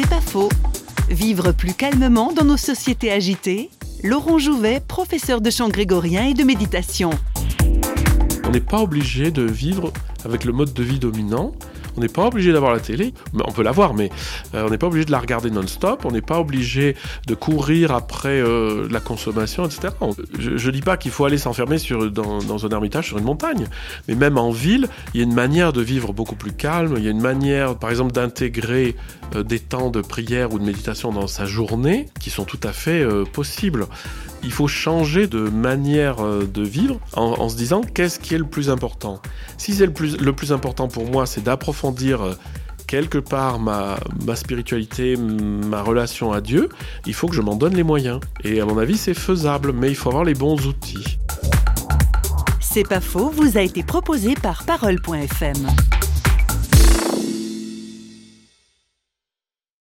C'est pas faux. Vivre plus calmement dans nos sociétés agitées Laurent Jouvet, professeur de chant grégorien et de méditation. On n'est pas obligé de vivre avec le mode de vie dominant. On n'est pas obligé d'avoir la télé, on peut l'avoir, mais euh, on n'est pas obligé de la regarder non-stop, on n'est pas obligé de courir après euh, la consommation, etc. Je ne dis pas qu'il faut aller s'enfermer dans, un ermitage sur une montagne, mais même en ville, il y a une manière de vivre beaucoup plus calme, il y a une manière, par exemple, d'intégrer euh, des temps de prière ou de méditation dans sa journée qui sont tout à fait possibles. Il faut changer de manière de vivre en, se disant qu'est-ce qui est le plus important? Si c'est le plus, le plus important pour moi, c'est d'approfondir euh, quelque part ma, ma, spiritualité, ma relation à Dieu, il faut que je m'en donne les moyens. Et à mon avis, c'est faisable, mais il faut avoir les bons outils. C'est pas faux, vous a été proposé par Parole.fm.